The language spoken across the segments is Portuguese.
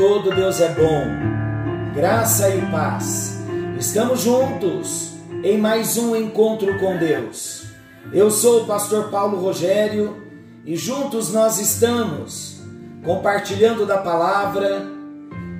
todo Deus é bom. Graça e paz. Estamos juntos em mais um encontro com Deus. Eu sou o pastor Paulo Rogério e juntos nós estamos compartilhando da palavra,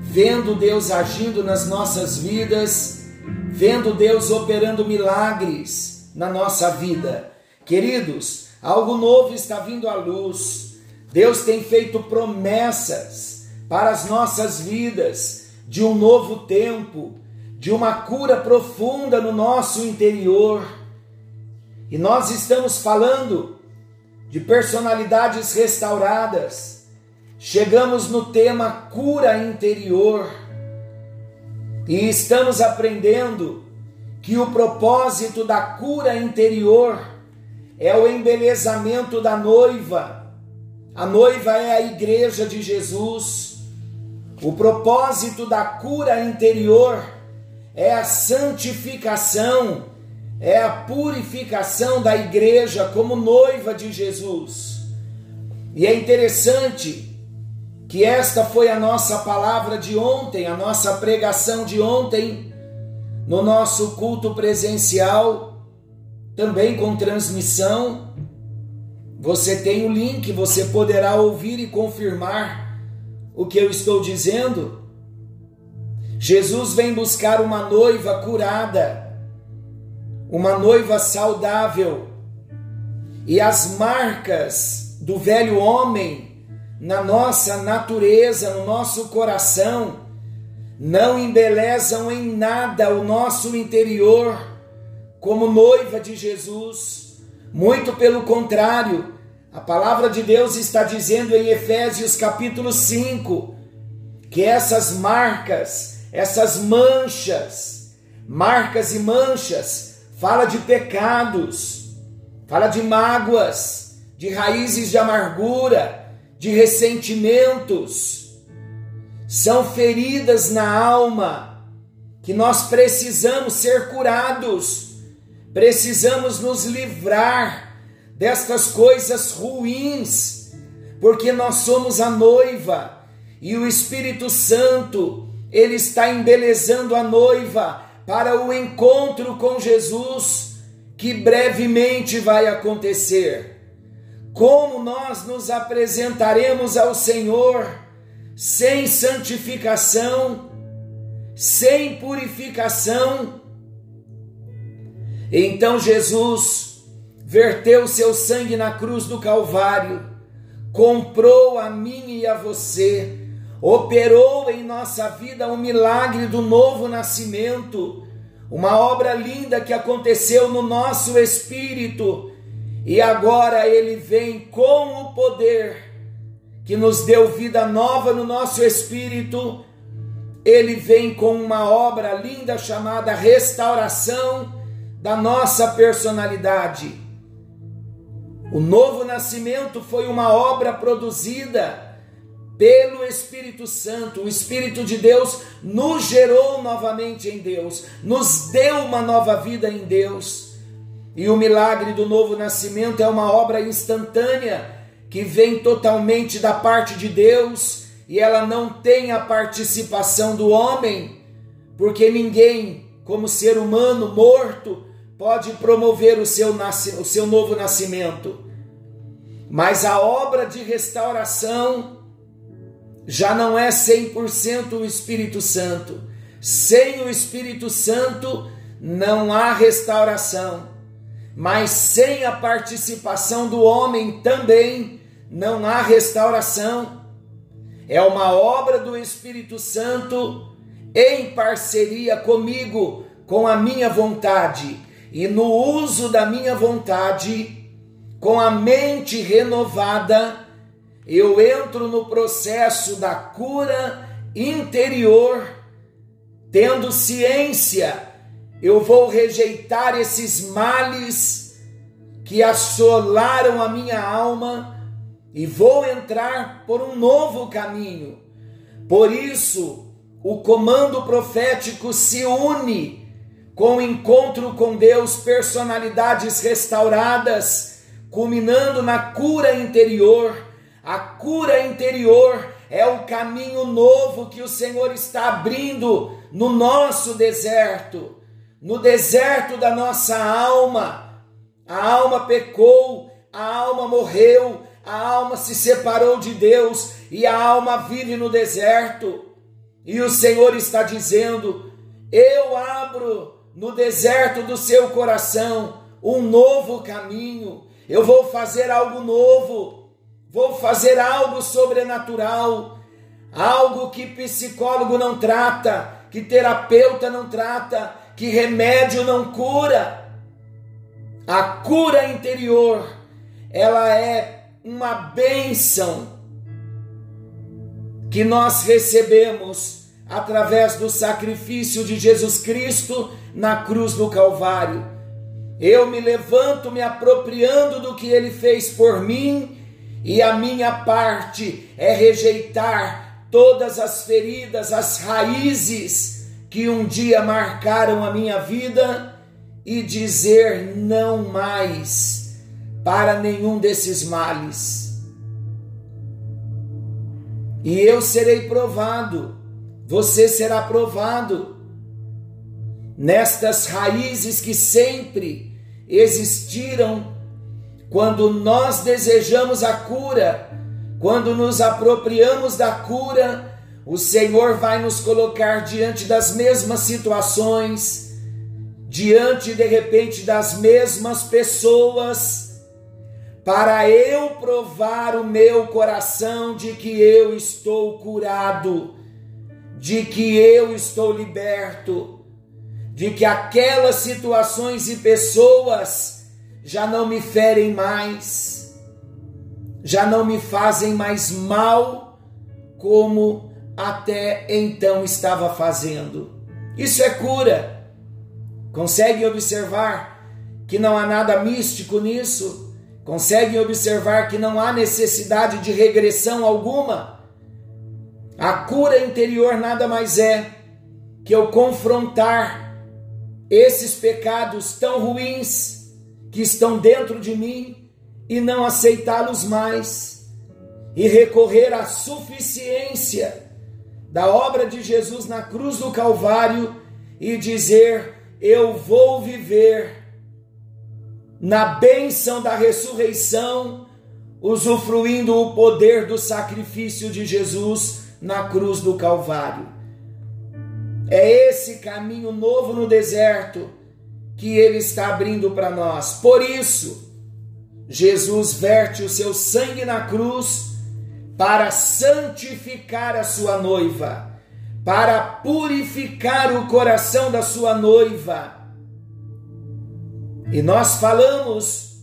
vendo Deus agindo nas nossas vidas, vendo Deus operando milagres na nossa vida. Queridos, Algo novo está vindo à luz. Deus tem feito promessas para as nossas vidas de um novo tempo, de uma cura profunda no nosso interior. E nós estamos falando de personalidades restauradas. Chegamos no tema cura interior. E estamos aprendendo que o propósito da cura interior é o embelezamento da noiva. A noiva é a igreja de Jesus. O propósito da cura interior é a santificação, é a purificação da igreja como noiva de Jesus. E é interessante que esta foi a nossa palavra de ontem, a nossa pregação de ontem, no nosso culto presencial também com transmissão. Você tem o link, você poderá ouvir e confirmar o que eu estou dizendo. Jesus vem buscar uma noiva curada, uma noiva saudável, e as marcas do velho homem na nossa natureza, no nosso coração, não embelezam em nada o nosso interior como noiva de Jesus. Muito pelo contrário, a palavra de Deus está dizendo em Efésios capítulo 5 que essas marcas, essas manchas, marcas e manchas, fala de pecados, fala de mágoas, de raízes de amargura, de ressentimentos. São feridas na alma que nós precisamos ser curados Precisamos nos livrar destas coisas ruins, porque nós somos a noiva e o Espírito Santo, ele está embelezando a noiva para o encontro com Jesus, que brevemente vai acontecer. Como nós nos apresentaremos ao Senhor sem santificação, sem purificação, então Jesus verteu seu sangue na cruz do Calvário, comprou a mim e a você, operou em nossa vida um milagre do novo nascimento, uma obra linda que aconteceu no nosso espírito, e agora ele vem com o poder que nos deu vida nova no nosso espírito. Ele vem com uma obra linda chamada restauração da nossa personalidade. O novo nascimento foi uma obra produzida pelo Espírito Santo. O Espírito de Deus nos gerou novamente em Deus, nos deu uma nova vida em Deus. E o milagre do novo nascimento é uma obra instantânea que vem totalmente da parte de Deus e ela não tem a participação do homem, porque ninguém, como ser humano morto, pode promover o seu, o seu novo nascimento, mas a obra de restauração já não é 100% o Espírito Santo. Sem o Espírito Santo não há restauração, mas sem a participação do homem também não há restauração. É uma obra do Espírito Santo em parceria comigo, com a minha vontade e no uso da minha vontade, com a mente renovada, eu entro no processo da cura interior, tendo ciência, eu vou rejeitar esses males que assolaram a minha alma e vou entrar por um novo caminho. Por isso, o comando profético se une com o encontro com Deus, personalidades restauradas, culminando na cura interior. A cura interior é o caminho novo que o Senhor está abrindo no nosso deserto, no deserto da nossa alma. A alma pecou, a alma morreu, a alma se separou de Deus e a alma vive no deserto. E o Senhor está dizendo: Eu abro no deserto do seu coração um novo caminho. Eu vou fazer algo novo. Vou fazer algo sobrenatural, algo que psicólogo não trata, que terapeuta não trata, que remédio não cura. A cura interior, ela é uma bênção que nós recebemos através do sacrifício de Jesus Cristo na cruz do Calvário. Eu me levanto me apropriando do que ele fez por mim, e a minha parte é rejeitar todas as feridas, as raízes que um dia marcaram a minha vida e dizer não mais para nenhum desses males. E eu serei provado, você será provado nestas raízes que sempre existiram quando nós desejamos a cura, quando nos apropriamos da cura, o Senhor vai nos colocar diante das mesmas situações, diante de repente das mesmas pessoas para eu provar o meu coração de que eu estou curado, de que eu estou liberto, de que aquelas situações e pessoas já não me ferem mais, já não me fazem mais mal como até então estava fazendo. Isso é cura. Consegue observar que não há nada místico nisso? Conseguem observar que não há necessidade de regressão alguma? A cura interior nada mais é que eu confrontar esses pecados tão ruins que estão dentro de mim e não aceitá-los mais e recorrer à suficiência da obra de Jesus na cruz do Calvário e dizer: Eu vou viver na bênção da ressurreição, usufruindo o poder do sacrifício de Jesus na cruz do Calvário. É esse caminho novo no deserto que ele está abrindo para nós. Por isso, Jesus verte o seu sangue na cruz para santificar a sua noiva, para purificar o coração da sua noiva e nós falamos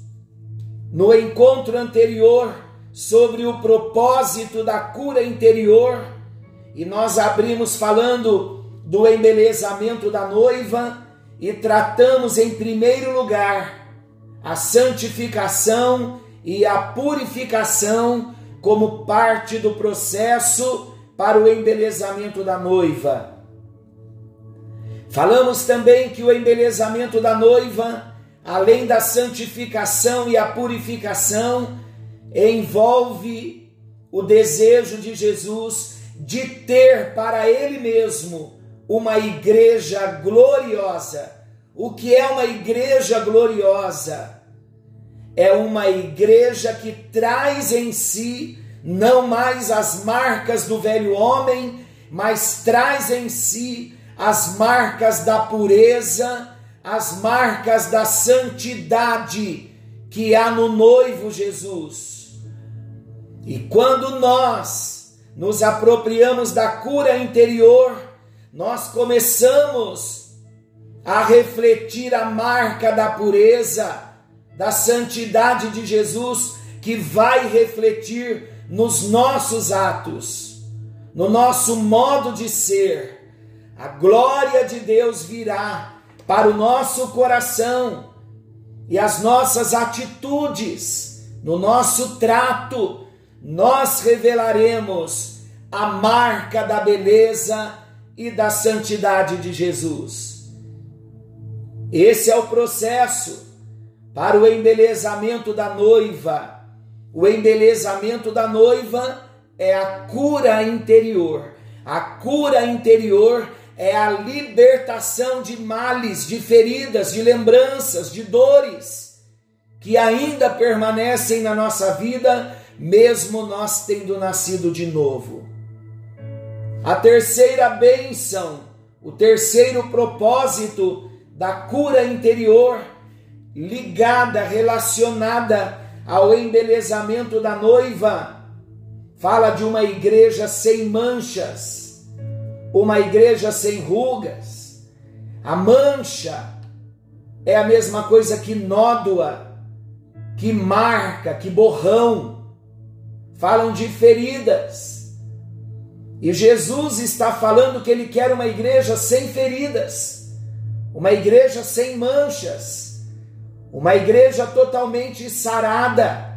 no encontro anterior sobre o propósito da cura interior e nós abrimos falando do embelezamento da noiva e tratamos em primeiro lugar a santificação e a purificação como parte do processo para o embelezamento da noiva. Falamos também que o embelezamento da noiva além da santificação e a purificação, envolve o desejo de Jesus de ter para Ele mesmo uma igreja gloriosa. O que é uma igreja gloriosa? É uma igreja que traz em si não mais as marcas do velho homem, mas traz em si as marcas da pureza, as marcas da santidade que há no noivo Jesus. E quando nós nos apropriamos da cura interior, nós começamos a refletir a marca da pureza, da santidade de Jesus, que vai refletir nos nossos atos, no nosso modo de ser. A glória de Deus virá para o nosso coração e as nossas atitudes, no nosso trato, nós revelaremos a marca da beleza e da santidade de Jesus. Esse é o processo para o embelezamento da noiva. O embelezamento da noiva é a cura interior. A cura interior é a libertação de males, de feridas, de lembranças, de dores que ainda permanecem na nossa vida, mesmo nós tendo nascido de novo. A terceira bênção, o terceiro propósito da cura interior, ligada, relacionada ao embelezamento da noiva, fala de uma igreja sem manchas uma igreja sem rugas. A mancha é a mesma coisa que nódoa, que marca, que borrão. Falam de feridas. E Jesus está falando que ele quer uma igreja sem feridas, uma igreja sem manchas, uma igreja totalmente sarada.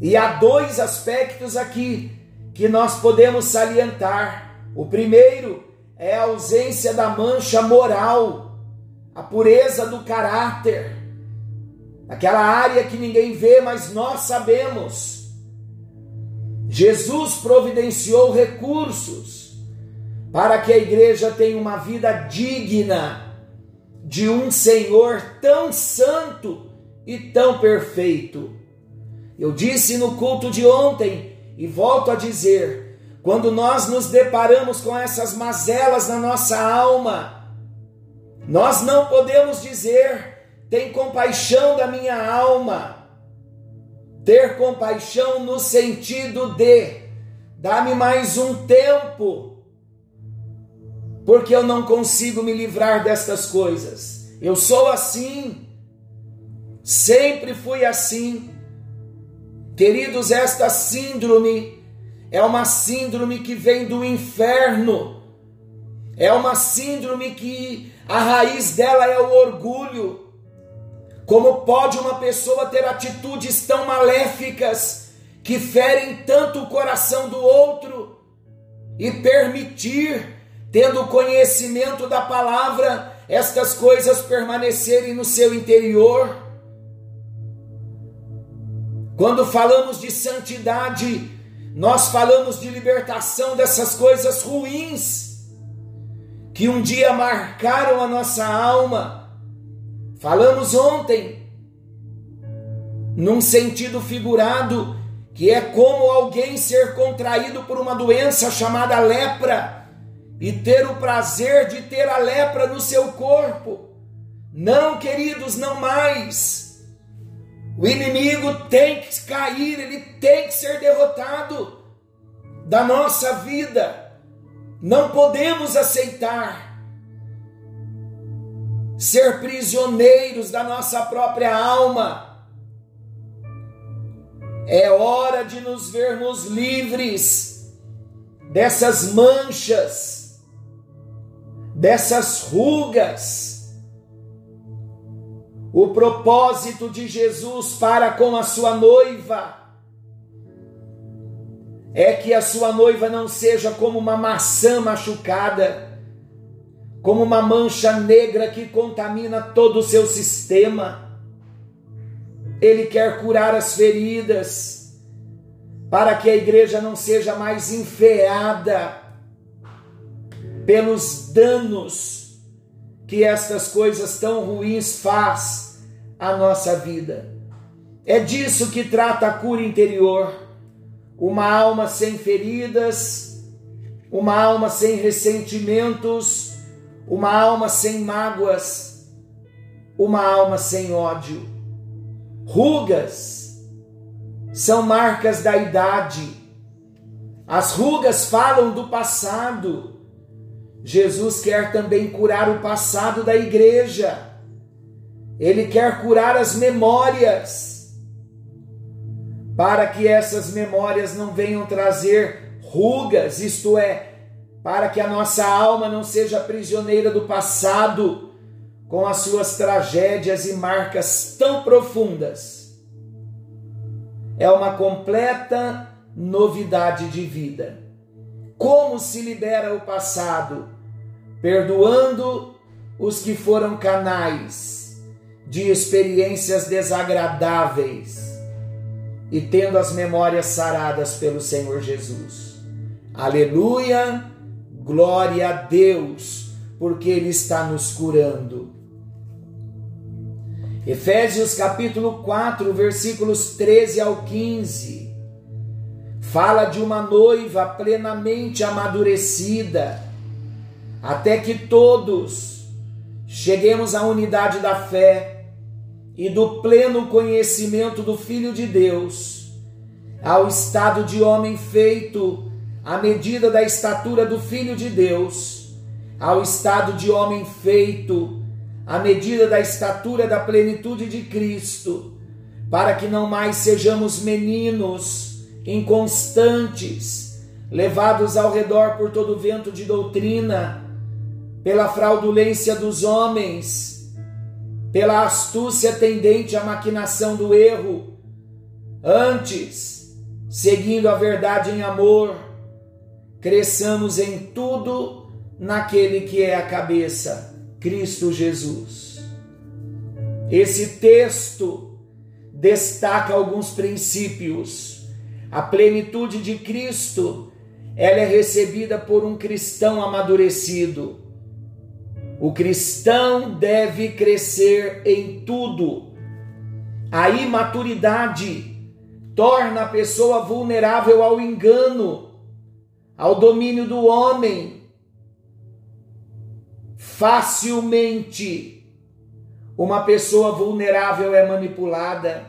E há dois aspectos aqui que nós podemos salientar. O primeiro é a ausência da mancha moral, a pureza do caráter, aquela área que ninguém vê, mas nós sabemos. Jesus providenciou recursos para que a igreja tenha uma vida digna de um Senhor tão santo e tão perfeito. Eu disse no culto de ontem e volto a dizer: quando nós nos deparamos com essas mazelas na nossa alma, nós não podemos dizer: tem compaixão da minha alma. Ter compaixão no sentido de dá-me mais um tempo, porque eu não consigo me livrar destas coisas. Eu sou assim, sempre fui assim. Queridos, esta síndrome é uma síndrome que vem do inferno. É uma síndrome que a raiz dela é o orgulho. Como pode uma pessoa ter atitudes tão maléficas que ferem tanto o coração do outro e permitir, tendo conhecimento da palavra, estas coisas permanecerem no seu interior? Quando falamos de santidade, nós falamos de libertação dessas coisas ruins que um dia marcaram a nossa alma. Falamos ontem, num sentido figurado, que é como alguém ser contraído por uma doença chamada lepra e ter o prazer de ter a lepra no seu corpo. Não, queridos, não mais. O inimigo tem que cair, ele tem que ser derrotado da nossa vida. Não podemos aceitar ser prisioneiros da nossa própria alma. É hora de nos vermos livres dessas manchas, dessas rugas o propósito de Jesus para com a sua noiva é que a sua noiva não seja como uma maçã machucada, como uma mancha negra que contamina todo o seu sistema. Ele quer curar as feridas, para que a igreja não seja mais enfeada pelos danos que estas coisas tão ruins faz a nossa vida. É disso que trata a cura interior. Uma alma sem feridas, uma alma sem ressentimentos, uma alma sem mágoas, uma alma sem ódio. Rugas são marcas da idade. As rugas falam do passado. Jesus quer também curar o passado da igreja. Ele quer curar as memórias, para que essas memórias não venham trazer rugas, isto é, para que a nossa alma não seja prisioneira do passado, com as suas tragédias e marcas tão profundas. É uma completa novidade de vida. Como se libera o passado? Perdoando os que foram canais de experiências desagradáveis e tendo as memórias saradas pelo Senhor Jesus. Aleluia, glória a Deus, porque Ele está nos curando. Efésios capítulo 4, versículos 13 ao 15, fala de uma noiva plenamente amadurecida, até que todos cheguemos à unidade da fé e do pleno conhecimento do Filho de Deus, ao estado de homem feito à medida da estatura do Filho de Deus, ao estado de homem feito à medida da estatura da plenitude de Cristo, para que não mais sejamos meninos inconstantes, levados ao redor por todo vento de doutrina, pela fraudulência dos homens, pela astúcia tendente à maquinação do erro, antes, seguindo a verdade em amor, cresçamos em tudo naquele que é a cabeça Cristo Jesus. Esse texto destaca alguns princípios. A plenitude de Cristo, ela é recebida por um cristão amadurecido. O cristão deve crescer em tudo. A imaturidade torna a pessoa vulnerável ao engano, ao domínio do homem, Facilmente uma pessoa vulnerável é manipulada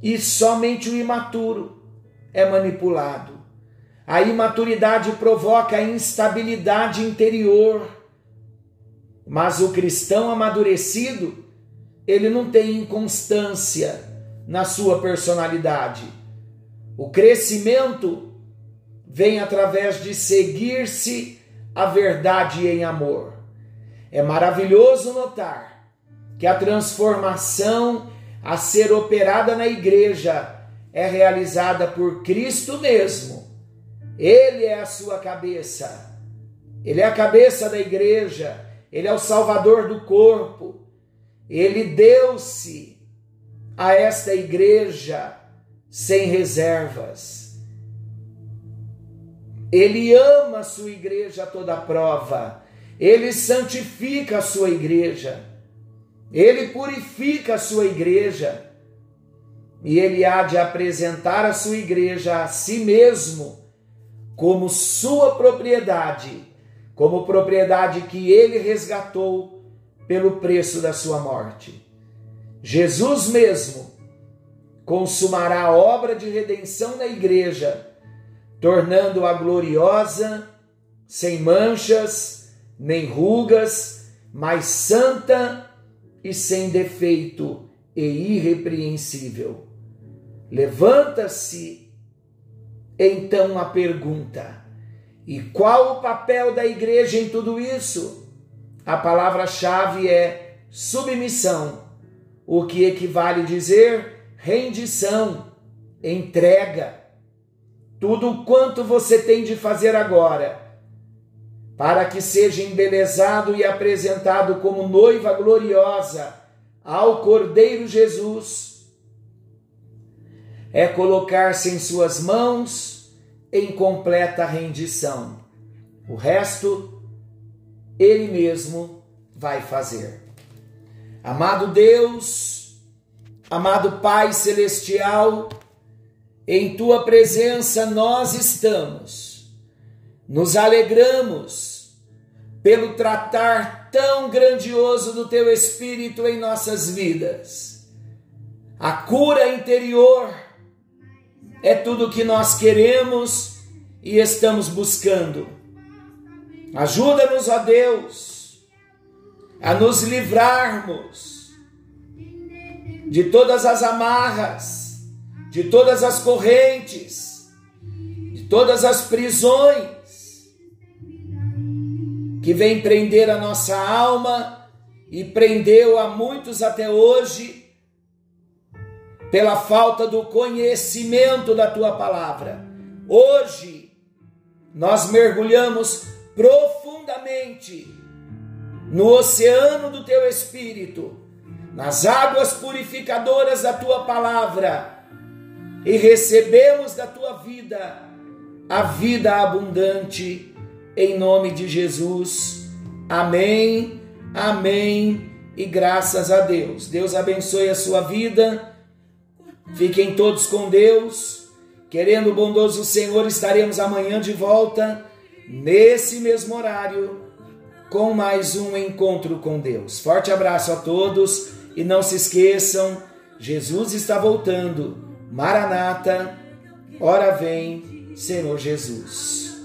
e somente o imaturo é manipulado. A imaturidade provoca instabilidade interior, mas o cristão amadurecido, ele não tem inconstância na sua personalidade. O crescimento vem através de seguir-se a verdade em amor. É maravilhoso notar que a transformação a ser operada na igreja é realizada por Cristo mesmo. Ele é a sua cabeça. Ele é a cabeça da igreja. Ele é o salvador do corpo. Ele deu-se a esta igreja sem reservas. Ele ama a sua igreja a toda prova. Ele santifica a sua igreja. Ele purifica a sua igreja. E ele há de apresentar a sua igreja a si mesmo como sua propriedade, como propriedade que ele resgatou pelo preço da sua morte. Jesus mesmo consumará a obra de redenção na igreja tornando-a gloriosa, sem manchas, nem rugas, mas santa e sem defeito e irrepreensível. Levanta-se então a pergunta: e qual o papel da igreja em tudo isso? A palavra-chave é submissão, o que equivale dizer rendição, entrega tudo quanto você tem de fazer agora, para que seja embelezado e apresentado como noiva gloriosa ao Cordeiro Jesus, é colocar-se em suas mãos em completa rendição. O resto, Ele mesmo vai fazer. Amado Deus, amado Pai Celestial, em tua presença nós estamos, nos alegramos pelo tratar tão grandioso do teu Espírito em nossas vidas. A cura interior é tudo que nós queremos e estamos buscando. Ajuda-nos, ó Deus, a nos livrarmos de todas as amarras de todas as correntes, de todas as prisões que vem prender a nossa alma e prendeu a muitos até hoje pela falta do conhecimento da tua palavra. Hoje nós mergulhamos profundamente no oceano do teu espírito nas águas purificadoras da tua palavra e recebemos da tua vida a vida abundante, em nome de Jesus. Amém, amém e graças a Deus. Deus abençoe a sua vida. Fiquem todos com Deus. Querendo o bondoso Senhor, estaremos amanhã de volta, nesse mesmo horário, com mais um encontro com Deus. Forte abraço a todos e não se esqueçam, Jesus está voltando. Maranata, ora vem, Senhor Jesus.